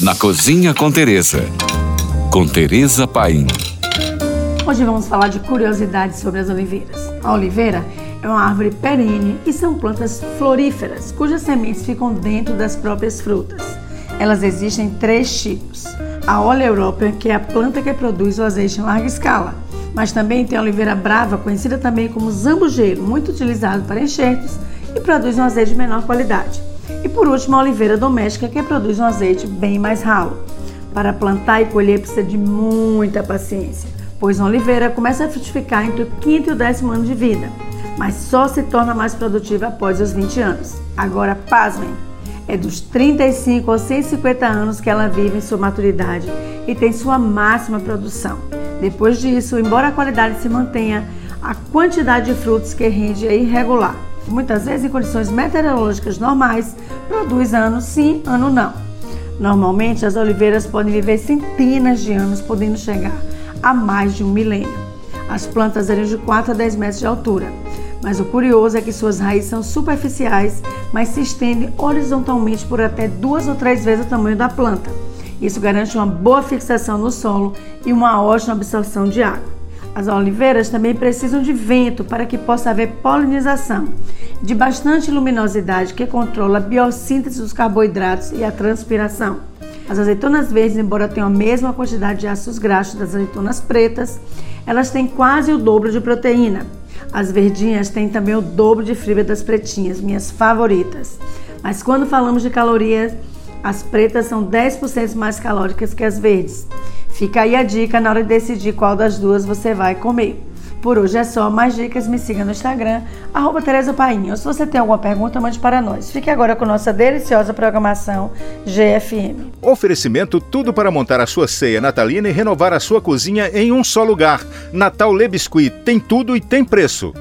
Na Cozinha com Teresa. Com Teresa Paim. Hoje vamos falar de curiosidades sobre as oliveiras. A oliveira é uma árvore perene e são plantas floríferas, cujas sementes ficam dentro das próprias frutas. Elas existem em três tipos. A oleorópia, que é a planta que produz o azeite em larga escala, mas também tem a oliveira brava, conhecida também como zambujeiro, muito utilizado para enxertos e produz um azeite de menor qualidade. E por último, a oliveira doméstica, que produz um azeite bem mais ralo. Para plantar e colher precisa de muita paciência, pois uma oliveira começa a frutificar entre o quinto e o décimo ano de vida, mas só se torna mais produtiva após os 20 anos. Agora, pasmem, é dos 35 aos 150 anos que ela vive em sua maturidade e tem sua máxima produção. Depois disso, embora a qualidade se mantenha, a quantidade de frutos que rende é irregular. Muitas vezes, em condições meteorológicas normais, produz ano sim, ano não. Normalmente, as oliveiras podem viver centenas de anos, podendo chegar a mais de um milênio. As plantas variam de 4 a 10 metros de altura, mas o curioso é que suas raízes são superficiais, mas se estendem horizontalmente por até duas ou três vezes o tamanho da planta. Isso garante uma boa fixação no solo e uma ótima absorção de água. As oliveiras também precisam de vento para que possa haver polinização, de bastante luminosidade que controla a biossíntese dos carboidratos e a transpiração. As azeitonas verdes, embora tenham a mesma quantidade de ácidos graxos das azeitonas pretas, elas têm quase o dobro de proteína. As verdinhas têm também o dobro de fibra das pretinhas, minhas favoritas. Mas quando falamos de calorias, as pretas são 10% mais calóricas que as verdes. Fica aí a dica na hora de decidir qual das duas você vai comer. Por hoje é só. Mais dicas, me siga no Instagram, arroba Tereza Painho. Se você tem alguma pergunta, mande para nós. Fique agora com nossa deliciosa programação GFM. Oferecimento tudo para montar a sua ceia natalina e renovar a sua cozinha em um só lugar. Natal Le Biscuit tem tudo e tem preço.